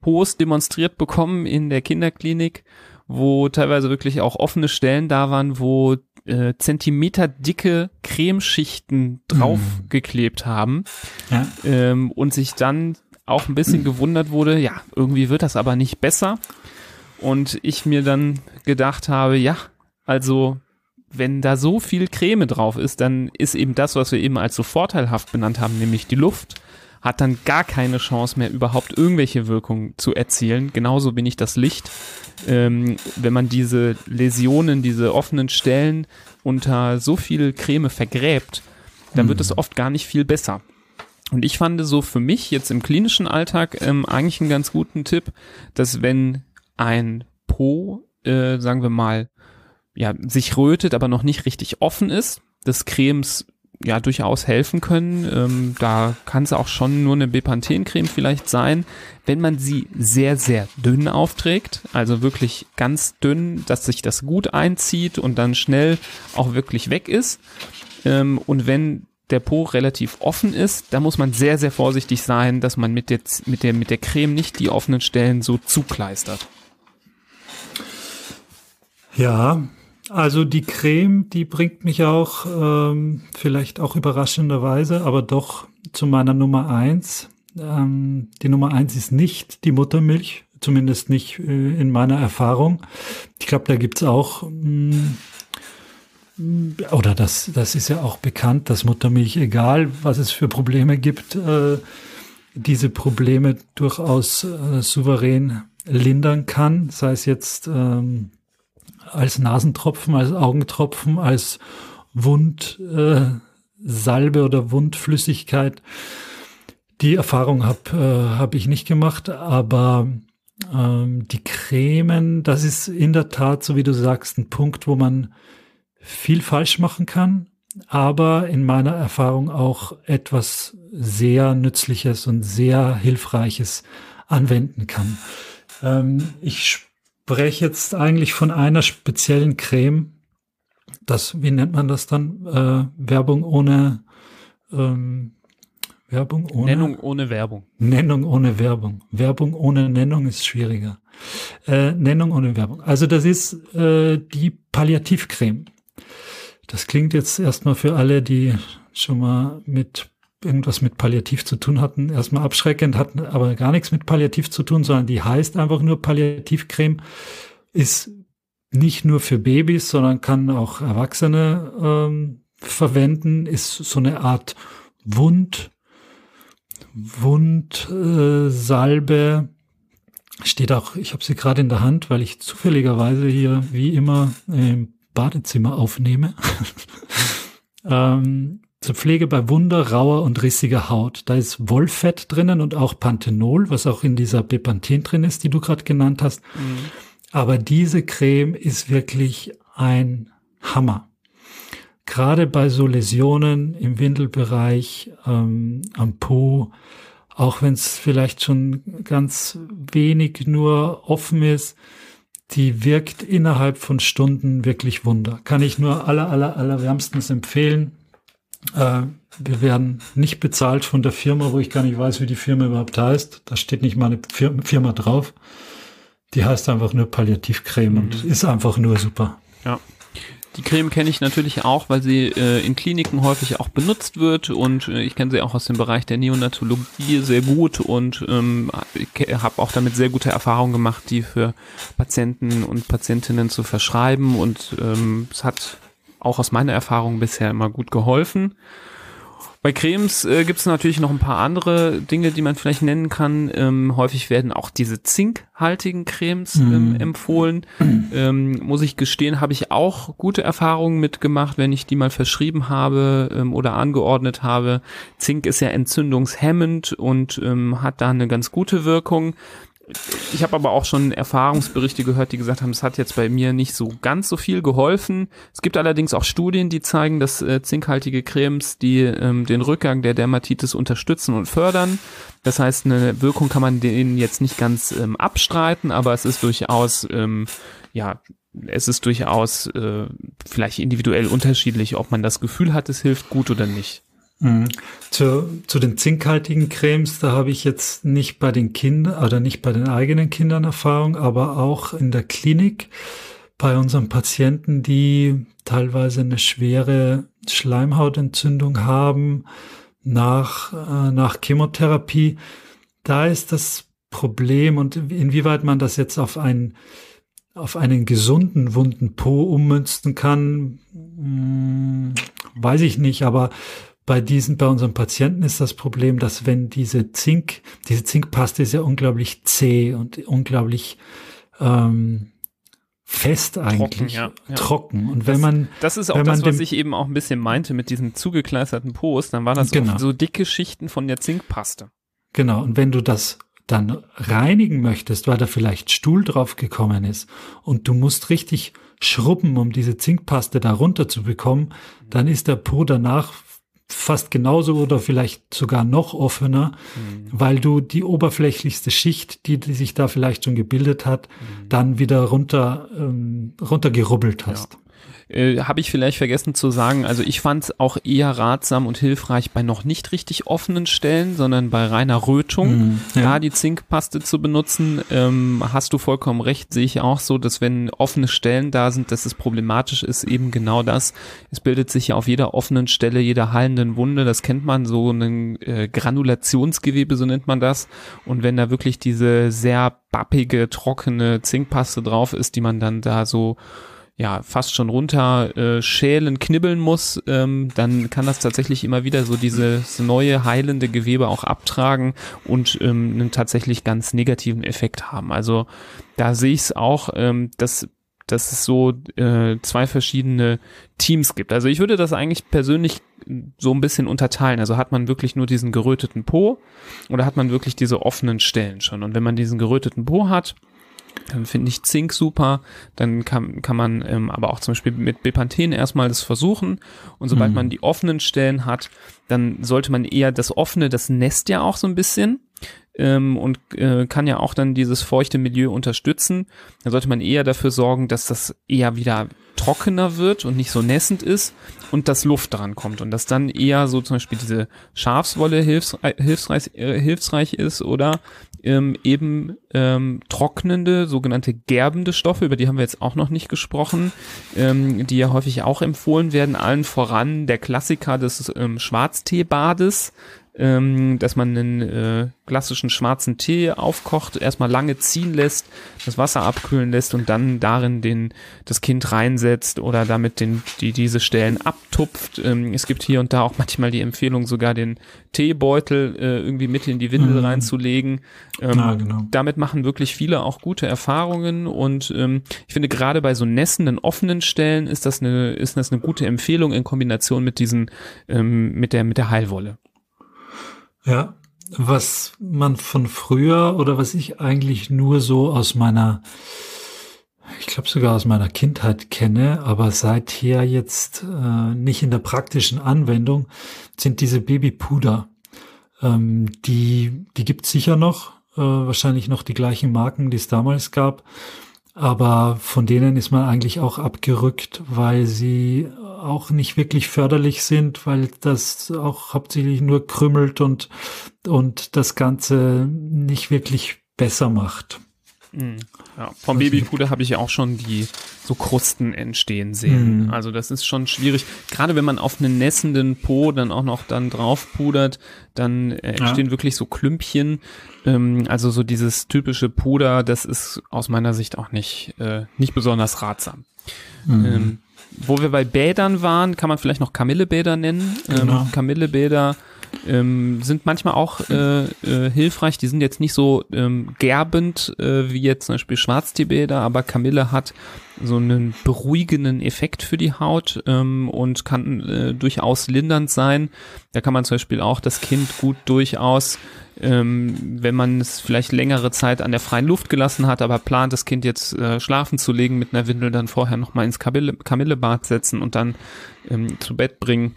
Post demonstriert bekommen in der Kinderklinik, wo teilweise wirklich auch offene Stellen da waren, wo äh, Zentimeter dicke Cremeschichten draufgeklebt mhm. haben ja. ähm, und sich dann auch ein bisschen gewundert wurde, ja, irgendwie wird das aber nicht besser. Und ich mir dann gedacht habe, ja, also wenn da so viel Creme drauf ist, dann ist eben das, was wir eben als so vorteilhaft benannt haben, nämlich die Luft, hat dann gar keine Chance mehr, überhaupt irgendwelche Wirkungen zu erzielen. Genauso bin ich das Licht. Ähm, wenn man diese Läsionen, diese offenen Stellen unter so viel Creme vergräbt, dann mhm. wird es oft gar nicht viel besser. Und ich fand so für mich jetzt im klinischen Alltag ähm, eigentlich einen ganz guten Tipp, dass wenn ein Po, äh, sagen wir mal, ja, sich rötet, aber noch nicht richtig offen ist, des Cremes ja durchaus helfen können. Ähm, da kann es auch schon nur eine Bepanthen-Creme vielleicht sein, wenn man sie sehr, sehr dünn aufträgt, also wirklich ganz dünn, dass sich das gut einzieht und dann schnell auch wirklich weg ist. Ähm, und wenn der Po relativ offen ist, da muss man sehr, sehr vorsichtig sein, dass man mit der, mit der, mit der Creme nicht die offenen Stellen so zukleistert. Ja, also die Creme, die bringt mich auch ähm, vielleicht auch überraschenderweise, aber doch zu meiner Nummer eins. Ähm, die Nummer eins ist nicht die Muttermilch, zumindest nicht äh, in meiner Erfahrung. Ich glaube, da gibt's auch mh, mm, oder das, das ist ja auch bekannt, dass Muttermilch, egal was es für Probleme gibt, äh, diese Probleme durchaus äh, souverän lindern kann, sei es jetzt ähm, als Nasentropfen, als Augentropfen, als Wundsalbe äh, oder Wundflüssigkeit. Die Erfahrung habe äh, hab ich nicht gemacht, aber ähm, die Cremen, das ist in der Tat, so wie du sagst, ein Punkt, wo man viel falsch machen kann, aber in meiner Erfahrung auch etwas sehr Nützliches und sehr Hilfreiches anwenden kann. Ähm, ich spreche jetzt eigentlich von einer speziellen Creme. Das, wie nennt man das dann? Äh, Werbung ohne ähm, Werbung ohne Nennung ohne Werbung. Nennung ohne Werbung. Werbung ohne Nennung ist schwieriger. Äh, Nennung ohne Werbung. Also das ist äh, die Palliativcreme. Das klingt jetzt erstmal für alle, die schon mal mit irgendwas mit Palliativ zu tun hatten, erstmal abschreckend, hatten aber gar nichts mit Palliativ zu tun, sondern die heißt einfach nur Palliativcreme, ist nicht nur für Babys, sondern kann auch Erwachsene ähm, verwenden, ist so eine Art Wund, Wundsalbe steht auch, ich habe sie gerade in der Hand, weil ich zufälligerweise hier wie immer im Badezimmer aufnehme. ähm, zur Pflege bei Wunder, rauer und rissiger Haut. Da ist Wollfett drinnen und auch Panthenol, was auch in dieser Bepanthen drin ist, die du gerade genannt hast. Mhm. Aber diese Creme ist wirklich ein Hammer. Gerade bei so Läsionen im Windelbereich, ähm, am Po, auch wenn es vielleicht schon ganz wenig nur offen ist, die wirkt innerhalb von Stunden wirklich Wunder. Kann ich nur aller, aller, aller wärmstens empfehlen. Äh, wir werden nicht bezahlt von der Firma, wo ich gar nicht weiß, wie die Firma überhaupt heißt. Da steht nicht mal eine Firma drauf. Die heißt einfach nur Palliativcreme mhm. und ist einfach nur super. Ja. Die Creme kenne ich natürlich auch, weil sie äh, in Kliniken häufig auch benutzt wird und äh, ich kenne sie auch aus dem Bereich der Neonatologie sehr gut und ähm, habe auch damit sehr gute Erfahrungen gemacht, die für Patienten und Patientinnen zu verschreiben und ähm, es hat auch aus meiner Erfahrung bisher immer gut geholfen. Bei Cremes äh, gibt es natürlich noch ein paar andere Dinge, die man vielleicht nennen kann. Ähm, häufig werden auch diese zinkhaltigen Cremes ähm, mm. empfohlen. Ähm, muss ich gestehen, habe ich auch gute Erfahrungen mitgemacht, wenn ich die mal verschrieben habe ähm, oder angeordnet habe. Zink ist ja entzündungshemmend und ähm, hat da eine ganz gute Wirkung. Ich habe aber auch schon Erfahrungsberichte gehört, die gesagt haben, es hat jetzt bei mir nicht so ganz so viel geholfen. Es gibt allerdings auch Studien, die zeigen, dass äh, zinkhaltige Cremes die ähm, den Rückgang der Dermatitis unterstützen und fördern. Das heißt, eine Wirkung kann man denen jetzt nicht ganz ähm, abstreiten, aber es ist durchaus ähm, ja es ist durchaus äh, vielleicht individuell unterschiedlich, ob man das Gefühl hat, es hilft gut oder nicht. Mhm. Zu, zu den zinkhaltigen Cremes, da habe ich jetzt nicht bei den Kindern oder nicht bei den eigenen Kindern Erfahrung, aber auch in der Klinik bei unseren Patienten, die teilweise eine schwere Schleimhautentzündung haben nach, äh, nach Chemotherapie. Da ist das Problem und inwieweit man das jetzt auf einen, auf einen gesunden wunden Po ummünzen kann, mh, hm, weiß ich nicht, aber bei diesen, bei unseren Patienten ist das Problem, dass wenn diese Zink, diese Zinkpaste ist ja unglaublich zäh und unglaublich ähm, fest eigentlich, trocken, ja, ja. trocken. Und wenn man, das ist auch das, was ich eben auch ein bisschen meinte mit diesem zugekleisterten Post, dann waren das genau. so dicke Schichten von der Zinkpaste. Genau. Und wenn du das dann reinigen möchtest, weil da vielleicht Stuhl drauf gekommen ist und du musst richtig schrubben, um diese Zinkpaste da runter zu bekommen, dann ist der Po danach fast genauso oder vielleicht sogar noch offener, mhm. weil du die oberflächlichste Schicht, die, die sich da vielleicht schon gebildet hat, mhm. dann wieder runter, ähm, runtergerubbelt hast. Ja. Äh, Habe ich vielleicht vergessen zu sagen, also ich fand es auch eher ratsam und hilfreich bei noch nicht richtig offenen Stellen, sondern bei reiner Rötung, mhm, ja. da die Zinkpaste zu benutzen. Ähm, hast du vollkommen recht, sehe ich auch so, dass wenn offene Stellen da sind, dass es problematisch ist, eben genau das. Es bildet sich ja auf jeder offenen Stelle, jeder heilenden Wunde, das kennt man, so ein äh, Granulationsgewebe, so nennt man das. Und wenn da wirklich diese sehr bappige, trockene Zinkpaste drauf ist, die man dann da so ja fast schon runter äh, schälen, knibbeln muss, ähm, dann kann das tatsächlich immer wieder so dieses neue heilende Gewebe auch abtragen und ähm, einen tatsächlich ganz negativen Effekt haben. Also da sehe ich es auch, ähm, dass dass es so äh, zwei verschiedene Teams gibt. Also ich würde das eigentlich persönlich so ein bisschen unterteilen. Also hat man wirklich nur diesen geröteten Po oder hat man wirklich diese offenen Stellen schon? Und wenn man diesen geröteten Po hat, dann finde ich Zink super. Dann kann, kann man ähm, aber auch zum Beispiel mit Bepanthen erstmal das versuchen. Und sobald mhm. man die offenen Stellen hat, dann sollte man eher das offene, das Nest ja auch so ein bisschen ähm, und äh, kann ja auch dann dieses feuchte Milieu unterstützen. Dann sollte man eher dafür sorgen, dass das eher wieder trockener wird und nicht so nässend ist und dass Luft dran kommt und dass dann eher so zum Beispiel diese Schafswolle hilfsreich, hilfsreich, äh, hilfsreich ist oder ähm, eben ähm, trocknende, sogenannte gerbende Stoffe, über die haben wir jetzt auch noch nicht gesprochen, ähm, die ja häufig auch empfohlen werden, allen voran der Klassiker des ähm, Schwarzteebades, ähm, dass man einen äh, klassischen schwarzen Tee aufkocht, erstmal lange ziehen lässt, das Wasser abkühlen lässt und dann darin den das Kind reinsetzt oder damit den die diese Stellen abtupft. Ähm, es gibt hier und da auch manchmal die Empfehlung, sogar den Teebeutel äh, irgendwie mit in die Windel mhm. reinzulegen. Ähm, ah, genau. Damit machen wirklich viele auch gute Erfahrungen und ähm, ich finde gerade bei so nässenden offenen Stellen ist das eine ist das eine gute Empfehlung in Kombination mit diesen ähm, mit der mit der Heilwolle. Ja, was man von früher oder was ich eigentlich nur so aus meiner, ich glaube sogar aus meiner Kindheit kenne, aber seither jetzt äh, nicht in der praktischen Anwendung, sind diese Babypuder. Ähm, die die gibt's sicher noch, äh, wahrscheinlich noch die gleichen Marken, die es damals gab. Aber von denen ist man eigentlich auch abgerückt, weil sie auch nicht wirklich förderlich sind, weil das auch hauptsächlich nur krümmelt und, und das Ganze nicht wirklich besser macht. Mhm. Ja, vom Babypuder habe ich ja auch schon die so Krusten entstehen sehen. Mhm. Also das ist schon schwierig. Gerade wenn man auf einen nässenden Po dann auch noch dann drauf pudert, dann äh, entstehen ja. wirklich so Klümpchen. Ähm, also so dieses typische Puder, das ist aus meiner Sicht auch nicht, äh, nicht besonders ratsam. Mhm. Ähm, wo wir bei Bädern waren, kann man vielleicht noch Kamillebäder nennen. Ähm, genau. Ähm, Kamillebäder ähm, sind manchmal auch äh, äh, hilfreich. Die sind jetzt nicht so ähm, gerbend äh, wie jetzt zum Beispiel Schwarzteebäder, aber Kamille hat so einen beruhigenden Effekt für die Haut ähm, und kann äh, durchaus lindernd sein. Da kann man zum Beispiel auch das Kind gut durchaus, ähm, wenn man es vielleicht längere Zeit an der freien Luft gelassen hat, aber plant, das Kind jetzt äh, schlafen zu legen mit einer Windel, dann vorher nochmal ins Kamille, Kamillebad setzen und dann ähm, zu Bett bringen.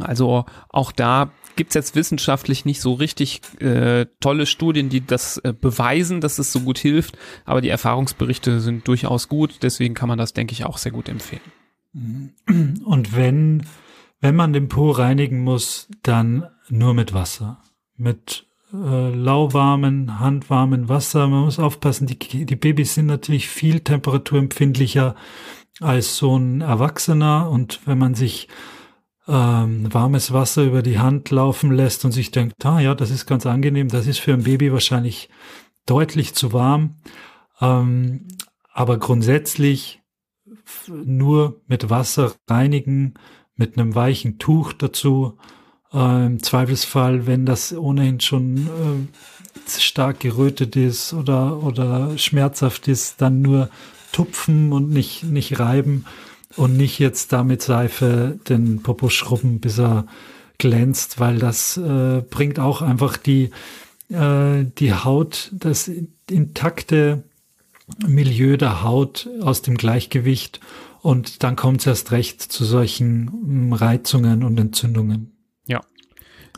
Also auch da gibt's jetzt wissenschaftlich nicht so richtig äh, tolle Studien, die das äh, beweisen, dass es so gut hilft, aber die Erfahrungsberichte sind durchaus gut, deswegen kann man das, denke ich, auch sehr gut empfehlen. Und wenn, wenn man den Po reinigen muss, dann nur mit Wasser. Mit äh, lauwarmen, handwarmen Wasser. Man muss aufpassen, die, die Babys sind natürlich viel temperaturempfindlicher als so ein Erwachsener und wenn man sich ähm, warmes Wasser über die Hand laufen lässt und sich denkt, ah ja, das ist ganz angenehm, das ist für ein Baby wahrscheinlich deutlich zu warm. Ähm, aber grundsätzlich nur mit Wasser reinigen, mit einem weichen Tuch dazu. Äh, Im Zweifelsfall, wenn das ohnehin schon äh, stark gerötet ist oder, oder schmerzhaft ist, dann nur tupfen und nicht, nicht reiben und nicht jetzt da mit Seife den Popo schrubben, bis er glänzt, weil das äh, bringt auch einfach die, äh, die Haut, das intakte Milieu der Haut aus dem Gleichgewicht und dann kommt es erst recht zu solchen hm, Reizungen und Entzündungen. Ja.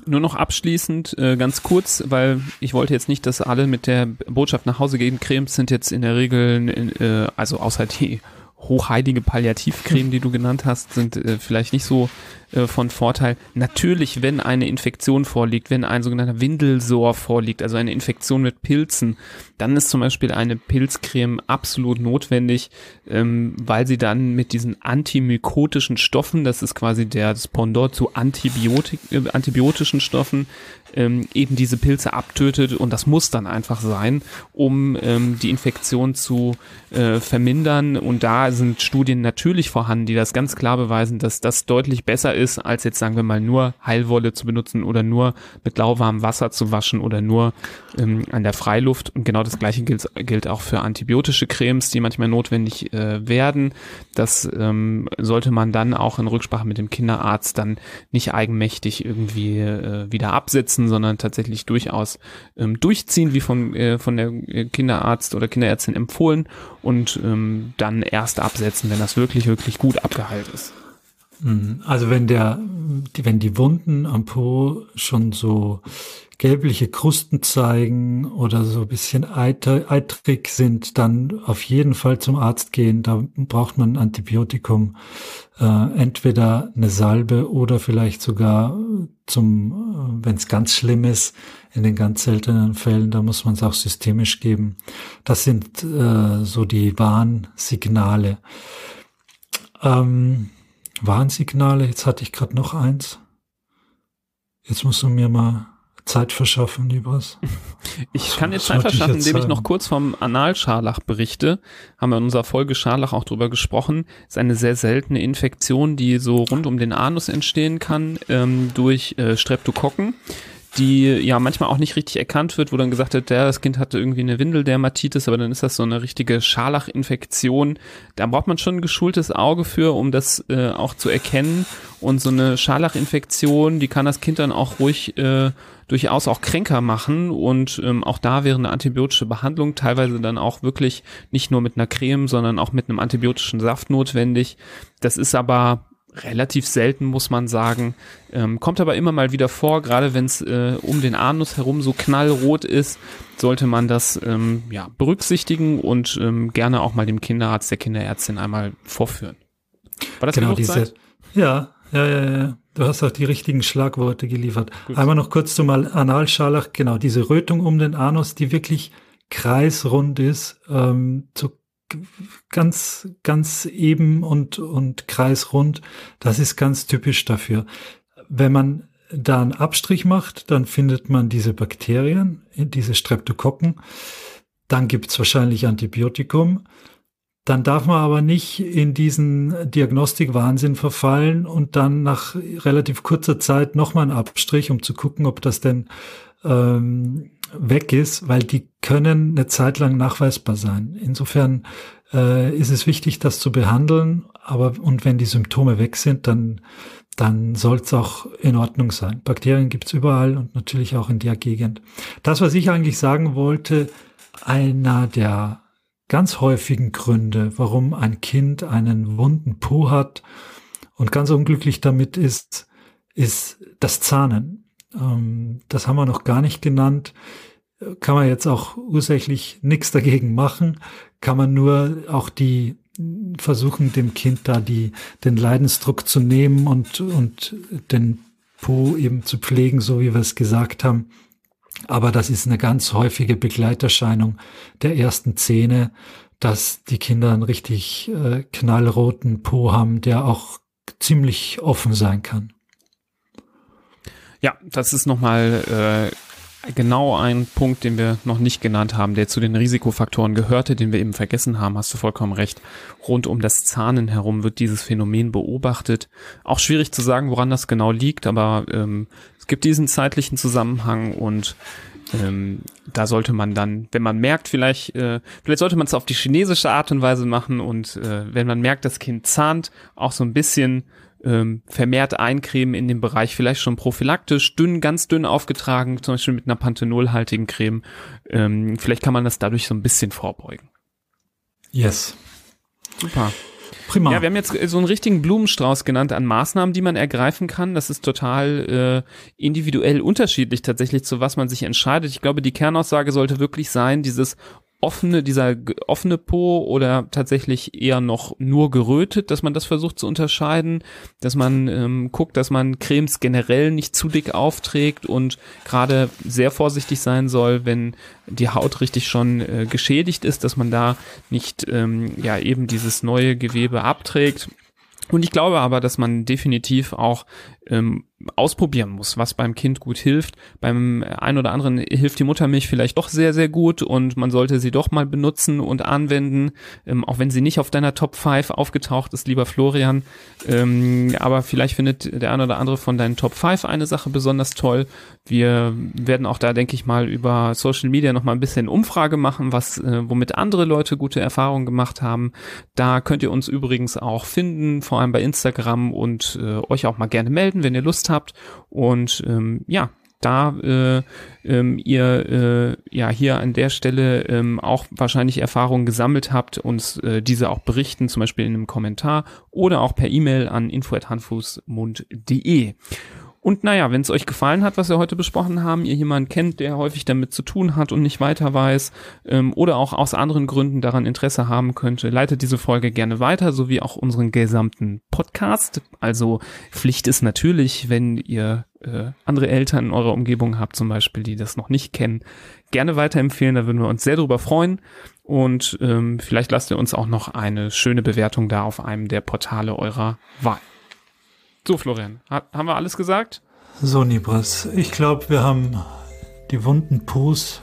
Nur noch abschließend, äh, ganz kurz, weil ich wollte jetzt nicht, dass alle mit der Botschaft nach Hause gehen. Cremes sind jetzt in der Regel, äh, also außer die hochheilige Palliativcreme, die du genannt hast, sind äh, vielleicht nicht so äh, von Vorteil. Natürlich, wenn eine Infektion vorliegt, wenn ein sogenannter Windelsor vorliegt, also eine Infektion mit Pilzen, dann ist zum Beispiel eine Pilzcreme absolut notwendig, ähm, weil sie dann mit diesen antimykotischen Stoffen, das ist quasi der Pendant zu Antibiotik, äh, antibiotischen Stoffen, ähm, eben diese Pilze abtötet und das muss dann einfach sein, um ähm, die Infektion zu äh, vermindern. Und da sind Studien natürlich vorhanden, die das ganz klar beweisen, dass das deutlich besser ist, als jetzt sagen wir mal nur Heilwolle zu benutzen oder nur mit lauwarmem Wasser zu waschen oder nur ähm, an der Freiluft. Und genau das gleiche gilt, gilt auch für antibiotische Cremes, die manchmal notwendig äh, werden. Das ähm, sollte man dann auch in Rücksprache mit dem Kinderarzt dann nicht eigenmächtig irgendwie äh, wieder absetzen, sondern tatsächlich durchaus ähm, durchziehen, wie von, äh, von der äh, Kinderarzt oder Kinderärztin empfohlen und ähm, dann erst absetzen, wenn das wirklich, wirklich gut abgeheilt ist. Mhm. Also wenn der, wenn die Wunden am Po schon so gelbliche Krusten zeigen oder so ein bisschen eitrig sind, dann auf jeden Fall zum Arzt gehen. Da braucht man ein Antibiotikum, äh, entweder eine Salbe oder vielleicht sogar zum, äh, wenn es ganz schlimm ist, in den ganz seltenen Fällen, da muss man es auch systemisch geben. Das sind äh, so die Warnsignale. Ähm, Warnsignale, jetzt hatte ich gerade noch eins. Jetzt musst du mir mal Zeit verschaffen, Libras. Ich kann jetzt Zeit verschaffen, indem ich noch kurz vom Analscharlach berichte. Haben wir in unserer Folge Scharlach auch drüber gesprochen. Ist eine sehr seltene Infektion, die so rund um den Anus entstehen kann ähm, durch äh, Streptokokken die ja manchmal auch nicht richtig erkannt wird, wo dann gesagt wird, ja, das Kind hatte irgendwie eine Windeldermatitis, aber dann ist das so eine richtige Scharlachinfektion. Da braucht man schon ein geschultes Auge für, um das äh, auch zu erkennen. Und so eine Scharlachinfektion, die kann das Kind dann auch ruhig äh, durchaus auch kränker machen. Und ähm, auch da wäre eine antibiotische Behandlung teilweise dann auch wirklich nicht nur mit einer Creme, sondern auch mit einem antibiotischen Saft notwendig. Das ist aber relativ selten, muss man sagen. Ähm, kommt aber immer mal wieder vor, gerade wenn es äh, um den Anus herum so knallrot ist, sollte man das ähm, ja, berücksichtigen und ähm, gerne auch mal dem Kinderarzt, der Kinderärztin einmal vorführen. War das genau diese, ja, ja, ja, ja. Du hast auch die richtigen Schlagworte geliefert. Gut. Einmal noch kurz zum Analschalach. Genau, diese Rötung um den Anus, die wirklich kreisrund ist, ähm, zu ganz, ganz eben und, und kreisrund. Das ist ganz typisch dafür. Wenn man da einen Abstrich macht, dann findet man diese Bakterien, diese Streptokokken. Dann gibt es wahrscheinlich Antibiotikum. Dann darf man aber nicht in diesen Diagnostikwahnsinn verfallen und dann nach relativ kurzer Zeit nochmal einen Abstrich, um zu gucken, ob das denn ähm, weg ist, weil die können eine Zeit lang nachweisbar sein. Insofern äh, ist es wichtig, das zu behandeln, aber und wenn die Symptome weg sind, dann dann soll es auch in Ordnung sein. Bakterien gibt's überall und natürlich auch in der Gegend. Das, was ich eigentlich sagen wollte, einer der ganz häufigen Gründe, warum ein Kind einen wunden Po hat und ganz unglücklich damit ist, ist das Zahnen. Ähm, das haben wir noch gar nicht genannt. Kann man jetzt auch ursächlich nichts dagegen machen. Kann man nur auch die versuchen, dem Kind da die, den Leidensdruck zu nehmen und, und den Po eben zu pflegen, so wie wir es gesagt haben. Aber das ist eine ganz häufige Begleiterscheinung der ersten Zähne, dass die Kinder einen richtig äh, knallroten Po haben, der auch ziemlich offen sein kann. Ja, das ist nochmal äh, genau ein Punkt, den wir noch nicht genannt haben, der zu den Risikofaktoren gehörte, den wir eben vergessen haben, hast du vollkommen recht. Rund um das Zahnen herum wird dieses Phänomen beobachtet. Auch schwierig zu sagen, woran das genau liegt, aber ähm, es gibt diesen zeitlichen Zusammenhang und ähm, da sollte man dann, wenn man merkt, vielleicht, äh, vielleicht sollte man es auf die chinesische Art und Weise machen und äh, wenn man merkt, das Kind zahnt, auch so ein bisschen ähm, vermehrt eincremen in dem Bereich, vielleicht schon prophylaktisch, dünn, ganz dünn aufgetragen, zum Beispiel mit einer panthenolhaltigen Creme. Ähm, vielleicht kann man das dadurch so ein bisschen vorbeugen. Yes. Super. Prima. Ja, wir haben jetzt so einen richtigen Blumenstrauß genannt an Maßnahmen, die man ergreifen kann. Das ist total äh, individuell unterschiedlich tatsächlich, zu was man sich entscheidet. Ich glaube, die Kernaussage sollte wirklich sein, dieses offene, dieser offene Po oder tatsächlich eher noch nur gerötet, dass man das versucht zu unterscheiden, dass man ähm, guckt, dass man Cremes generell nicht zu dick aufträgt und gerade sehr vorsichtig sein soll, wenn die Haut richtig schon äh, geschädigt ist, dass man da nicht ähm, ja eben dieses neue Gewebe abträgt. Und ich glaube aber, dass man definitiv auch ähm, ausprobieren muss, was beim Kind gut hilft. Beim ein oder anderen hilft die Muttermilch vielleicht doch sehr, sehr gut und man sollte sie doch mal benutzen und anwenden, ähm, auch wenn sie nicht auf deiner Top 5 aufgetaucht ist, lieber Florian. Ähm, aber vielleicht findet der ein oder andere von deinen Top 5 eine Sache besonders toll. Wir werden auch da, denke ich mal, über Social Media noch mal ein bisschen Umfrage machen, was, äh, womit andere Leute gute Erfahrungen gemacht haben. Da könnt ihr uns übrigens auch finden, vor allem bei Instagram und äh, euch auch mal gerne melden, wenn ihr Lust habt. Und ähm, ja, da äh, ähm, ihr äh, ja hier an der Stelle ähm, auch wahrscheinlich Erfahrungen gesammelt habt, uns äh, diese auch berichten, zum Beispiel in einem Kommentar oder auch per E-Mail an info@handfußmund.de. Und naja, wenn es euch gefallen hat, was wir heute besprochen haben, ihr jemanden kennt, der häufig damit zu tun hat und nicht weiter weiß ähm, oder auch aus anderen Gründen daran Interesse haben könnte, leitet diese Folge gerne weiter, sowie auch unseren gesamten Podcast. Also Pflicht ist natürlich, wenn ihr äh, andere Eltern in eurer Umgebung habt, zum Beispiel, die das noch nicht kennen, gerne weiterempfehlen. Da würden wir uns sehr drüber freuen. Und ähm, vielleicht lasst ihr uns auch noch eine schöne Bewertung da auf einem der Portale eurer Wahl. So, Florian, hat, haben wir alles gesagt? So, Nibras, ich glaube, wir haben die wunden Pus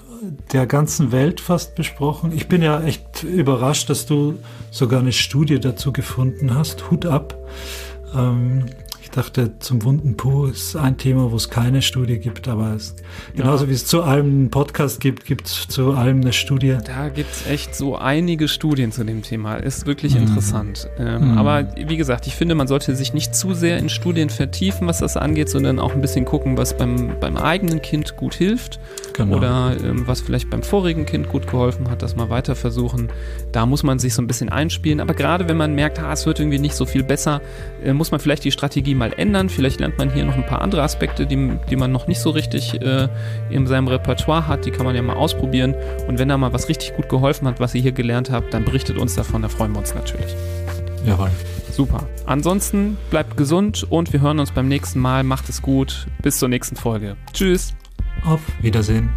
der ganzen Welt fast besprochen. Ich bin ja echt überrascht, dass du sogar eine Studie dazu gefunden hast. Hut ab. Ähm, dachte, zum wunden Po ist ein Thema, wo es keine Studie gibt, aber es, genauso wie es zu allem einen Podcast gibt, gibt es zu allem eine Studie. Da gibt es echt so einige Studien zu dem Thema. Ist wirklich mhm. interessant. Ähm, mhm. Aber wie gesagt, ich finde, man sollte sich nicht zu sehr in Studien vertiefen, was das angeht, sondern auch ein bisschen gucken, was beim, beim eigenen Kind gut hilft. Genau. Oder ähm, was vielleicht beim vorigen Kind gut geholfen hat, das mal weiter versuchen. Da muss man sich so ein bisschen einspielen. Aber gerade wenn man merkt, ah, es wird irgendwie nicht so viel besser, äh, muss man vielleicht die Strategie mal ändern. Vielleicht lernt man hier noch ein paar andere Aspekte, die, die man noch nicht so richtig äh, in seinem Repertoire hat. Die kann man ja mal ausprobieren. Und wenn da mal was richtig gut geholfen hat, was ihr hier gelernt habt, dann berichtet uns davon. Da freuen wir uns natürlich. Jawohl. Super. Ansonsten bleibt gesund und wir hören uns beim nächsten Mal. Macht es gut. Bis zur nächsten Folge. Tschüss. Auf Wiedersehen.